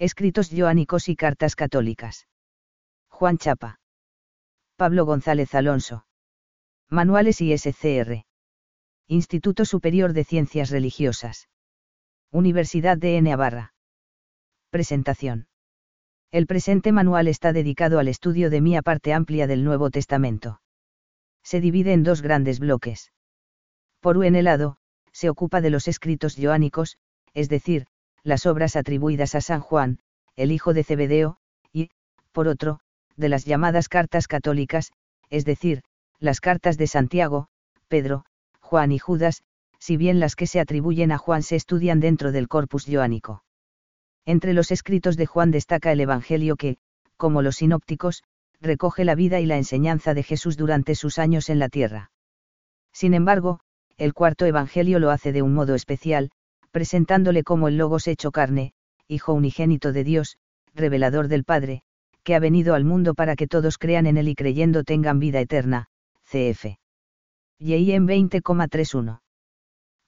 Escritos joánicos y cartas católicas. Juan Chapa. Pablo González Alonso. Manuales y SCR. Instituto Superior de Ciencias Religiosas. Universidad de Navarra. Presentación. El presente manual está dedicado al estudio de mía parte amplia del Nuevo Testamento. Se divide en dos grandes bloques. Por un lado, se ocupa de los escritos joánicos, es decir, las obras atribuidas a San Juan, el hijo de Zebedeo, y, por otro, de las llamadas cartas católicas, es decir, las cartas de Santiago, Pedro, Juan y Judas, si bien las que se atribuyen a Juan se estudian dentro del corpus joánico. Entre los escritos de Juan destaca el Evangelio que, como los sinópticos, recoge la vida y la enseñanza de Jesús durante sus años en la tierra. Sin embargo, el cuarto Evangelio lo hace de un modo especial, presentándole como el Logos hecho carne, Hijo unigénito de Dios, revelador del Padre, que ha venido al mundo para que todos crean en él y creyendo tengan vida eterna, cf. en 20,31.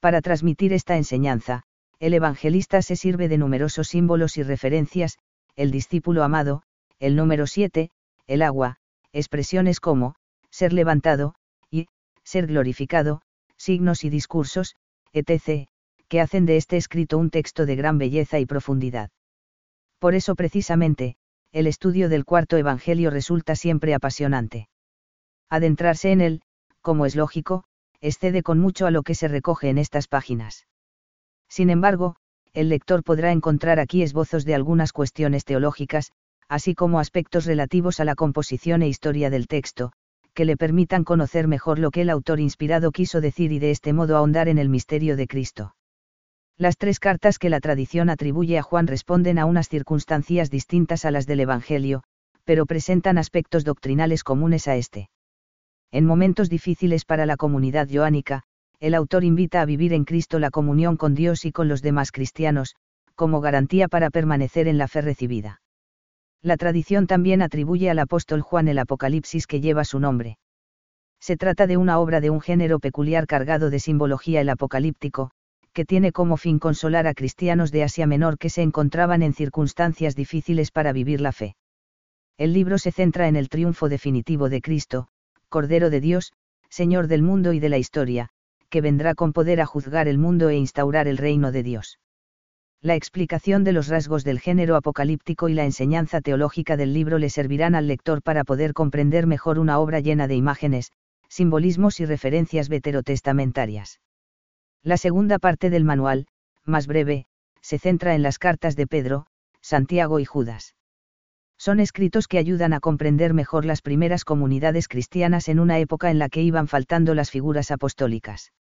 Para transmitir esta enseñanza, el evangelista se sirve de numerosos símbolos y referencias, el discípulo amado, el número 7, el agua, expresiones como, ser levantado, y, ser glorificado, signos y discursos, etc., que hacen de este escrito un texto de gran belleza y profundidad. Por eso precisamente, el estudio del cuarto Evangelio resulta siempre apasionante. Adentrarse en él, como es lógico, excede con mucho a lo que se recoge en estas páginas. Sin embargo, el lector podrá encontrar aquí esbozos de algunas cuestiones teológicas, así como aspectos relativos a la composición e historia del texto, que le permitan conocer mejor lo que el autor inspirado quiso decir y de este modo ahondar en el misterio de Cristo. Las tres cartas que la tradición atribuye a Juan responden a unas circunstancias distintas a las del Evangelio, pero presentan aspectos doctrinales comunes a este. En momentos difíciles para la comunidad joánica, el autor invita a vivir en Cristo la comunión con Dios y con los demás cristianos, como garantía para permanecer en la fe recibida. La tradición también atribuye al apóstol Juan el Apocalipsis que lleva su nombre. Se trata de una obra de un género peculiar cargado de simbología el apocalíptico, que tiene como fin consolar a cristianos de Asia Menor que se encontraban en circunstancias difíciles para vivir la fe. El libro se centra en el triunfo definitivo de Cristo, Cordero de Dios, Señor del mundo y de la historia, que vendrá con poder a juzgar el mundo e instaurar el reino de Dios. La explicación de los rasgos del género apocalíptico y la enseñanza teológica del libro le servirán al lector para poder comprender mejor una obra llena de imágenes, simbolismos y referencias veterotestamentarias. La segunda parte del manual, más breve, se centra en las cartas de Pedro, Santiago y Judas. Son escritos que ayudan a comprender mejor las primeras comunidades cristianas en una época en la que iban faltando las figuras apostólicas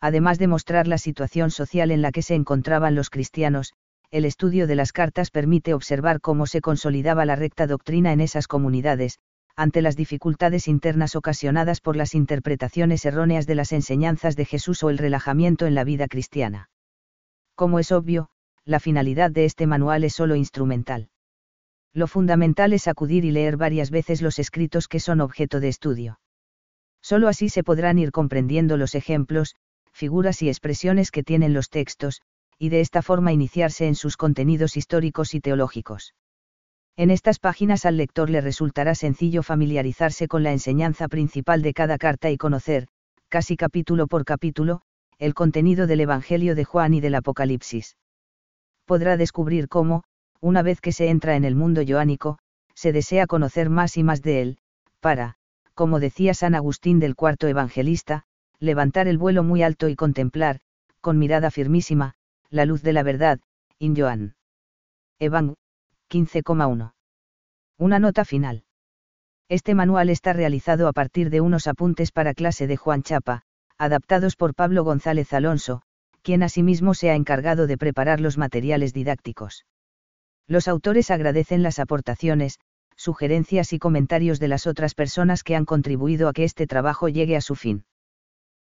además de mostrar la situación social en la que se encontraban los cristianos, el estudio de las cartas permite observar cómo se consolidaba la recta doctrina en esas comunidades, ante las dificultades internas ocasionadas por las interpretaciones erróneas de las enseñanzas de Jesús o el relajamiento en la vida cristiana. Como es obvio, la finalidad de este manual es solo instrumental. Lo fundamental es acudir y leer varias veces los escritos que son objeto de estudio. Solo así se podrán ir comprendiendo los ejemplos, figuras y expresiones que tienen los textos, y de esta forma iniciarse en sus contenidos históricos y teológicos. En estas páginas al lector le resultará sencillo familiarizarse con la enseñanza principal de cada carta y conocer, casi capítulo por capítulo, el contenido del Evangelio de Juan y del Apocalipsis. Podrá descubrir cómo, una vez que se entra en el mundo joánico, se desea conocer más y más de él, para, como decía San Agustín del cuarto evangelista, levantar el vuelo muy alto y contemplar, con mirada firmísima, la luz de la verdad, in Joan. Evan, 15,1. Una nota final. Este manual está realizado a partir de unos apuntes para clase de Juan Chapa, adaptados por Pablo González Alonso, quien asimismo se ha encargado de preparar los materiales didácticos. Los autores agradecen las aportaciones, sugerencias y comentarios de las otras personas que han contribuido a que este trabajo llegue a su fin.